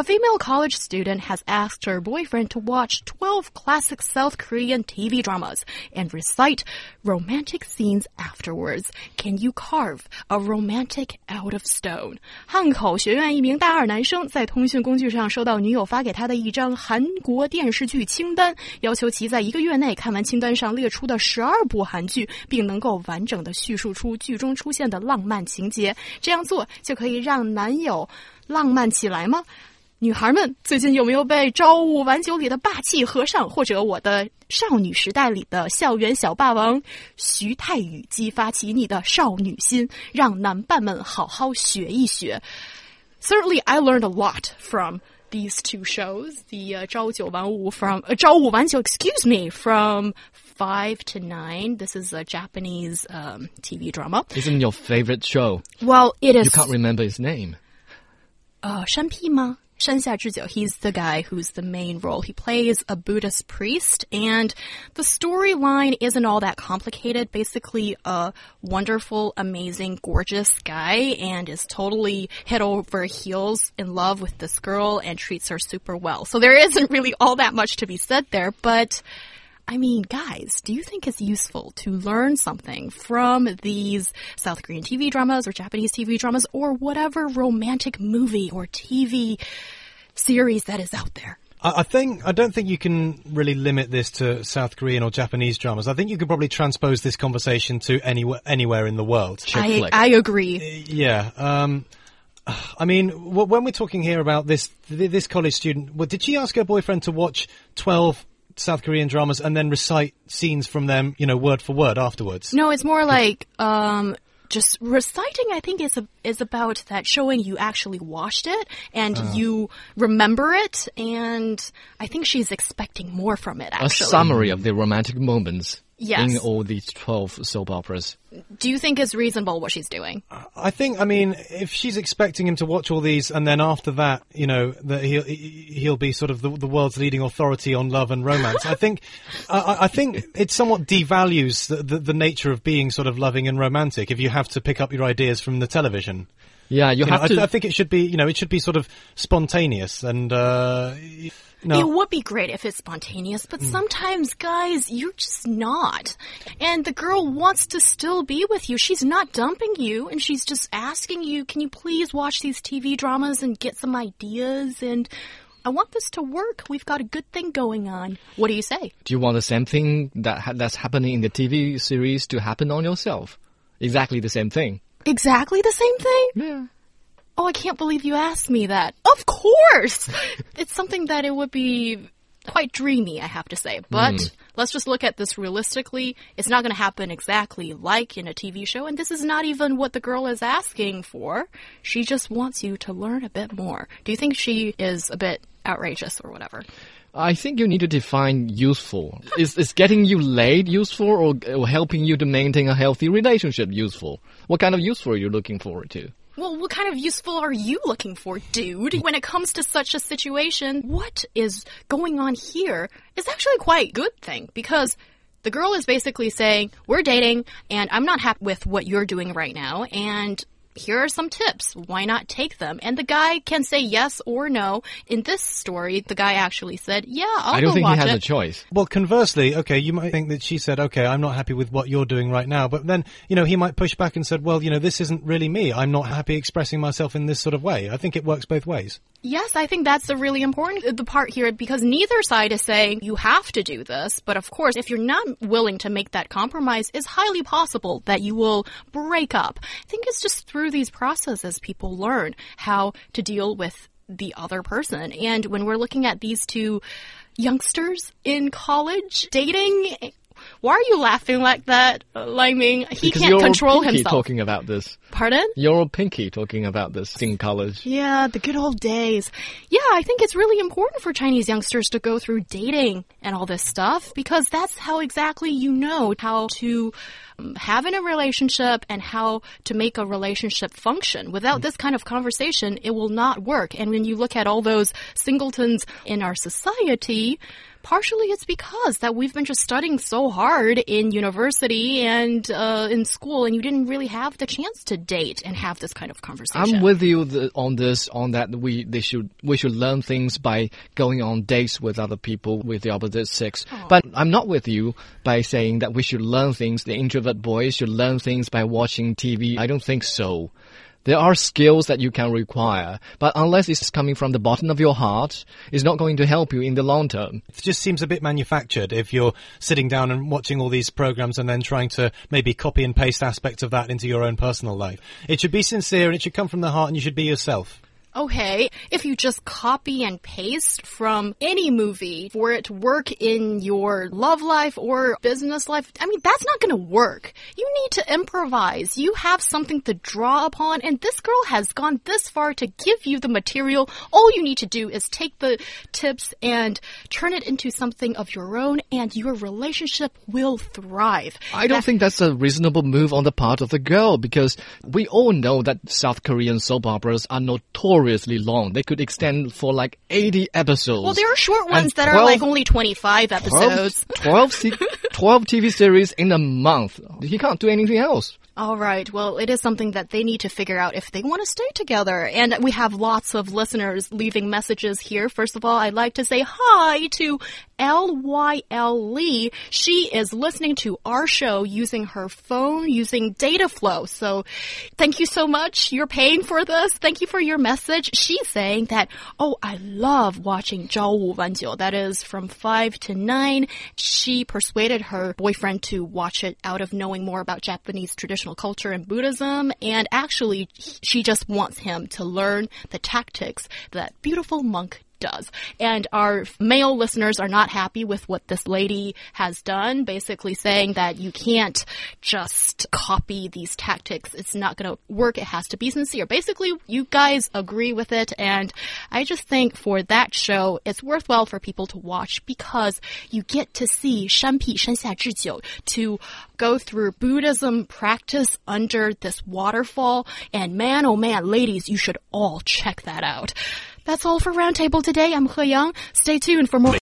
A female college student has asked her boyfriend to watch 12 classic South Korean TV dramas and recite romantic scenes afterwards. Can you carve a romantic out of stone? 汉口学院一名大二男生在通讯工具上收到女友发给他的一张韩国电视剧清单，要求其在一个月内看完清单上列出的十二部韩剧，并能够完整的叙述出剧中出现的浪漫情节。这样做就可以让男友浪漫起来吗？女孩们最近有没有被《朝五晚九》里的霸气和尚，或者我的少女时代里的校园小霸王徐太宇激发起你的少女心，让男伴们好好学一学？Certainly, I learned a lot from these two shows. The uh, 朝九晚五 from uh, 朝五晚九，excuse me, from five to nine. This is a Japanese um, TV drama. Isn't your favorite show? Well, it is. You can't remember his name. 呃，山 P 吗？Shenxia Zhijiu. He's the guy who's the main role. He plays a Buddhist priest, and the storyline isn't all that complicated. Basically, a wonderful, amazing, gorgeous guy, and is totally head over heels in love with this girl and treats her super well. So there isn't really all that much to be said there, but I mean, guys, do you think it's useful to learn something from these South Korean TV dramas or Japanese TV dramas or whatever romantic movie or TV series that is out there? I think I don't think you can really limit this to South Korean or Japanese dramas. I think you could probably transpose this conversation to anywhere anywhere in the world. I, I agree. Yeah. Um, I mean, when we're talking here about this this college student, did she ask her boyfriend to watch twelve South Korean dramas and then recite scenes from them, you know, word for word afterwards? No, it's more like um, just reciting. I think is a, is about that showing you actually watched it and uh. you remember it, and I think she's expecting more from it. Actually, a summary of the romantic moments yes. in all these 12 soap operas. Do you think it's reasonable what she's doing? I think, I mean, if she's expecting him to watch all these and then after that, you know, that he'll, he'll be sort of the, the world's leading authority on love and romance, I think, I, I, think it somewhat devalues the, the, the, nature of being sort of loving and romantic if you have to pick up your ideas from the television. Yeah, you, you have know, to. I, I, think it should be, you know, it should be sort of spontaneous and, uh, no. It would be great if it's spontaneous, but mm. sometimes, guys, you're just not. And the girl wants to still be with you. She's not dumping you, and she's just asking you, can you please watch these TV dramas and get some ideas? And I want this to work. We've got a good thing going on. What do you say? Do you want the same thing that ha that's happening in the TV series to happen on yourself? Exactly the same thing. Exactly the same thing? Yeah. Oh, I can't believe you asked me that. Of course! it's something that it would be quite dreamy, I have to say. But mm. let's just look at this realistically. It's not going to happen exactly like in a TV show, and this is not even what the girl is asking for. She just wants you to learn a bit more. Do you think she is a bit outrageous or whatever? I think you need to define useful. is, is getting you laid useful or, or helping you to maintain a healthy relationship useful? What kind of useful are you looking forward to? Well, what kind of useful are you looking for, dude? When it comes to such a situation, what is going on here is actually quite good thing because the girl is basically saying, We're dating and I'm not happy with what you're doing right now and here are some tips. Why not take them? And the guy can say yes or no. In this story, the guy actually said, yeah, I'll I don't think he has it. a choice. Well, conversely, okay, you might think that she said, okay, I'm not happy with what you're doing right now. But then, you know, he might push back and said, well, you know, this isn't really me. I'm not happy expressing myself in this sort of way. I think it works both ways. Yes, I think that's the really important uh, the part here because neither side is saying you have to do this, but of course, if you're not willing to make that compromise, it's highly possible that you will break up. I think it's just through these processes people learn how to deal with the other person. And when we're looking at these two youngsters in college dating why are you laughing like that, Lai Ming? He because can't control Pinky himself. talking about this. Pardon? You're all Pinky talking about this in college. Yeah, the good old days. Yeah, I think it's really important for Chinese youngsters to go through dating and all this stuff because that's how exactly you know how to um, having a relationship and how to make a relationship function. Without this kind of conversation, it will not work. And when you look at all those singletons in our society, partially it's because that we've been just studying so hard in university and uh, in school, and you didn't really have the chance to date and have this kind of conversation. I'm with you th on this, on that we they should we should learn things by going on dates with other people with the opposite sex. But I'm not with you by saying that we should learn things. The introvert boys should learn things by watching TV. I don't think so. There are skills that you can require, but unless it's coming from the bottom of your heart, it's not going to help you in the long term. It just seems a bit manufactured if you're sitting down and watching all these programs and then trying to maybe copy and paste aspects of that into your own personal life. It should be sincere and it should come from the heart and you should be yourself. Okay, if you just copy and paste from any movie for it to work in your love life or business life, I mean, that's not going to work. You need to improvise. You have something to draw upon, and this girl has gone this far to give you the material. All you need to do is take the tips and turn it into something of your own, and your relationship will thrive. I don't think that's a reasonable move on the part of the girl because we all know that South Korean soap operas are notoriously long. They could extend for like 80 episodes. Well, there are short ones that are like only 25 episodes. 12, 12, 12 TV series in a month. He can't do anything else. All right. Well, it is something that they need to figure out if they want to stay together. And we have lots of listeners leaving messages here. First of all, I'd like to say hi to LYL Lee. She is listening to our show using her phone, using data flow. So thank you so much. You're paying for this. Thank you for your message. She's saying that, oh, I love watching Zhao Wu Wanjiu. That is from 5 to 9. She persuaded her boyfriend to watch it out of knowing more about Japanese traditional culture and Buddhism. And actually, she just wants him to learn the tactics that beautiful monk does. And our male listeners are not happy with what this lady has done, basically saying that you can't just copy these tactics. It's not going to work. It has to be sincere. Basically, you guys agree with it. And I just think for that show, it's worthwhile for people to watch because you get to see Shan Pi Shen Xia Zhi Jiu to go through Buddhism practice under this waterfall. And man, oh man, ladies, you should all check that out. That's all for Roundtable today. I'm He Yang. Stay tuned for more.